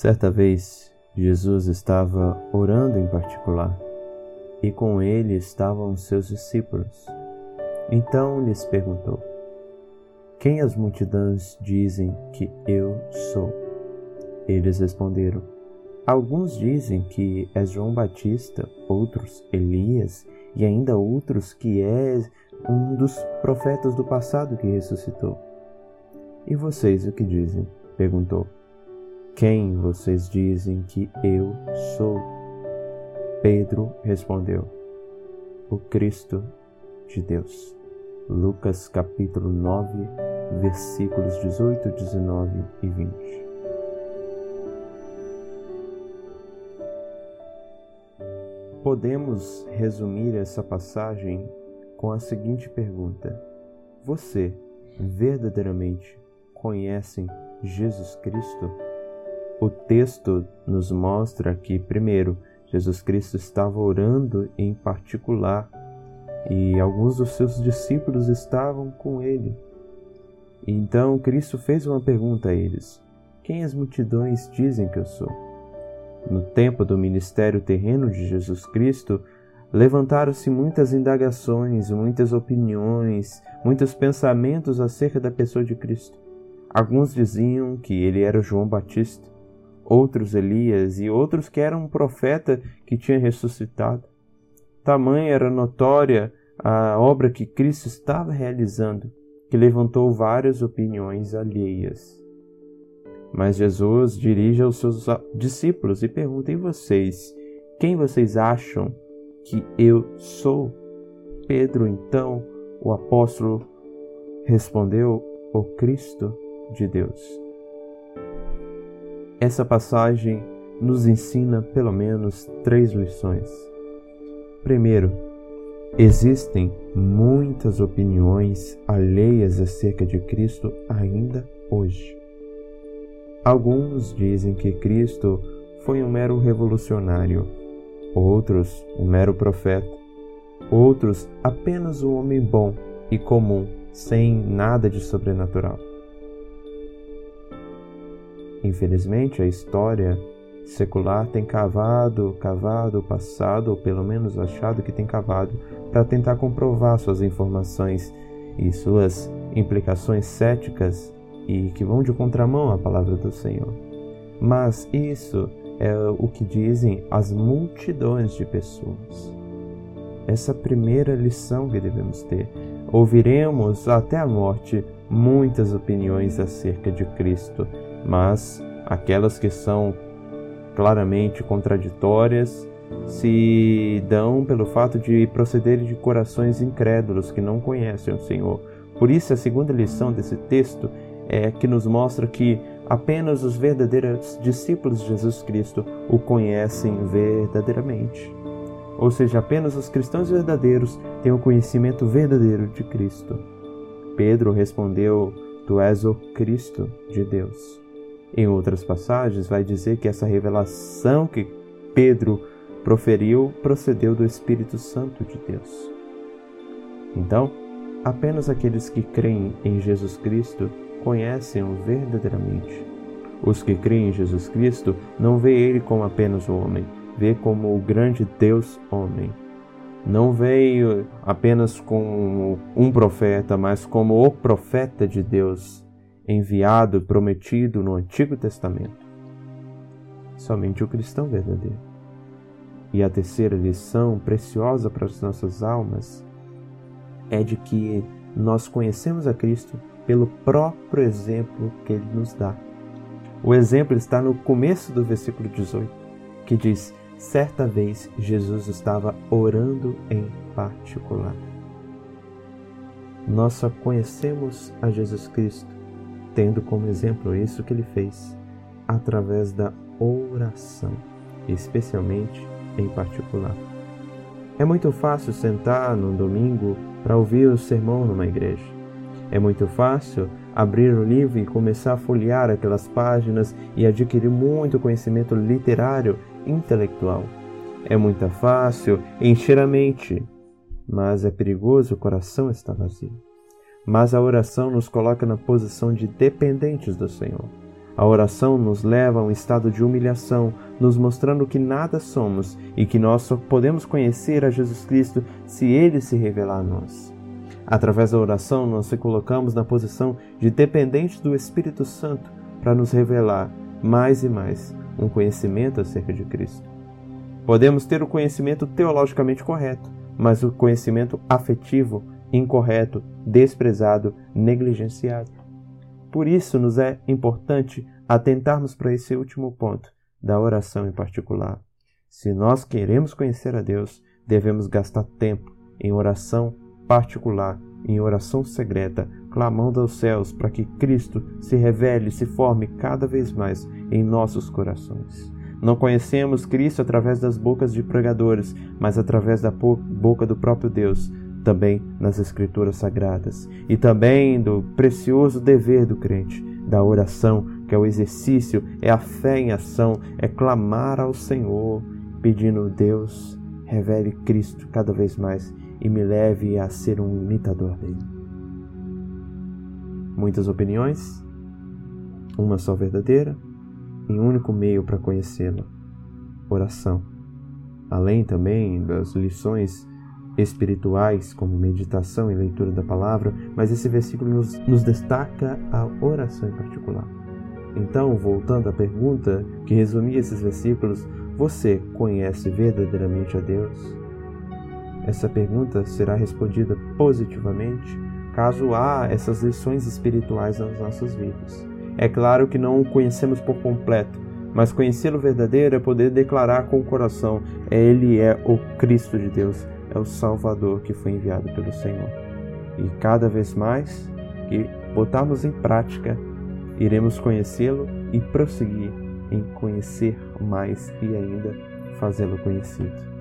Certa vez, Jesus estava orando em particular e com ele estavam seus discípulos. Então lhes perguntou: Quem as multidões dizem que eu sou? Eles responderam: Alguns dizem que és João Batista, outros Elias e ainda outros que és um dos profetas do passado que ressuscitou. E vocês o que dizem? perguntou. Quem vocês dizem que eu sou? Pedro respondeu: O Cristo de Deus. Lucas capítulo 9, versículos 18, 19 e 20. Podemos resumir essa passagem com a seguinte pergunta: Você verdadeiramente conhece Jesus Cristo? O texto nos mostra que, primeiro, Jesus Cristo estava orando em particular e alguns dos seus discípulos estavam com ele. Então Cristo fez uma pergunta a eles: Quem as multidões dizem que eu sou? No tempo do ministério terreno de Jesus Cristo, levantaram-se muitas indagações, muitas opiniões, muitos pensamentos acerca da pessoa de Cristo. Alguns diziam que ele era João Batista, outros Elias e outros que eram um profeta que tinha ressuscitado. Tamanha era notória a obra que Cristo estava realizando, que levantou várias opiniões alheias. Mas Jesus dirige aos seus discípulos e pergunta: vocês? Quem vocês acham que eu sou? Pedro, então, o apóstolo, respondeu: O Cristo de Deus. Essa passagem nos ensina pelo menos três lições. Primeiro, existem muitas opiniões alheias acerca de Cristo ainda hoje. Alguns dizem que Cristo foi um mero revolucionário, outros um mero profeta, outros apenas um homem bom e comum, sem nada de sobrenatural. Infelizmente, a história secular tem cavado, cavado o passado, ou pelo menos achado que tem cavado, para tentar comprovar suas informações e suas implicações céticas e que vão de contramão à palavra do Senhor. Mas isso é o que dizem as multidões de pessoas. Essa primeira lição que devemos ter. Ouviremos até a morte muitas opiniões acerca de Cristo mas aquelas que são claramente contraditórias se dão pelo fato de procederem de corações incrédulos que não conhecem o Senhor. Por isso, a segunda lição desse texto é que nos mostra que apenas os verdadeiros discípulos de Jesus Cristo o conhecem verdadeiramente. Ou seja, apenas os cristãos verdadeiros têm o conhecimento verdadeiro de Cristo. Pedro respondeu: Tu és o Cristo de Deus. Em outras passagens, vai dizer que essa revelação que Pedro proferiu procedeu do Espírito Santo de Deus. Então, apenas aqueles que creem em Jesus Cristo conhecem-o verdadeiramente. Os que creem em Jesus Cristo não vê ele como apenas um homem, vê como o grande Deus homem. Não veio apenas como um profeta, mas como o profeta de Deus, enviado, prometido no Antigo Testamento. Somente o cristão verdadeiro. E a terceira lição preciosa para as nossas almas é de que nós conhecemos a Cristo pelo próprio exemplo que ele nos dá. O exemplo está no começo do versículo 18, que diz: Certa vez Jesus estava orando em particular. Nós só conhecemos a Jesus Cristo tendo como exemplo isso que ele fez através da oração, especialmente em particular. É muito fácil sentar num domingo para ouvir o sermão numa igreja. É muito fácil abrir o livro e começar a folhear aquelas páginas e adquirir muito conhecimento literário, intelectual. É muito fácil encher a mente, mas é perigoso o coração estar vazio. Mas a oração nos coloca na posição de dependentes do Senhor. A oração nos leva a um estado de humilhação, nos mostrando que nada somos e que nós só podemos conhecer a Jesus Cristo se ele se revelar a nós. Através da oração, nós se colocamos na posição de dependentes do Espírito Santo para nos revelar mais e mais um conhecimento acerca de Cristo. Podemos ter o conhecimento teologicamente correto, mas o conhecimento afetivo incorreto, desprezado, negligenciado. Por isso, nos é importante atentarmos para esse último ponto da oração em particular. Se nós queremos conhecer a Deus, devemos gastar tempo em oração particular, em oração secreta, clamando aos céus para que Cristo se revele e se forme cada vez mais em nossos corações. Não conhecemos Cristo através das bocas de pregadores, mas através da boca do próprio Deus, também nas Escrituras Sagradas, e também do precioso dever do crente, da oração, que é o exercício, é a fé em ação, é clamar ao Senhor, pedindo Deus, revele Cristo cada vez mais e me leve a ser um imitador dele. Muitas opiniões, uma só verdadeira e um único meio para conhecê-la: oração. Além também das lições espirituais, como meditação e leitura da palavra, mas esse versículo nos, nos destaca a oração em particular. Então, voltando à pergunta que resumia esses versículos, você conhece verdadeiramente a Deus? Essa pergunta será respondida positivamente caso há essas lições espirituais nas nossas vidas. É claro que não o conhecemos por completo, mas conhecê-lo verdadeiro é poder declarar com o coração: Ele é o Cristo de Deus, é o Salvador que foi enviado pelo Senhor. E cada vez mais que botarmos em prática, iremos conhecê-lo e prosseguir em conhecer mais e ainda fazê-lo conhecido.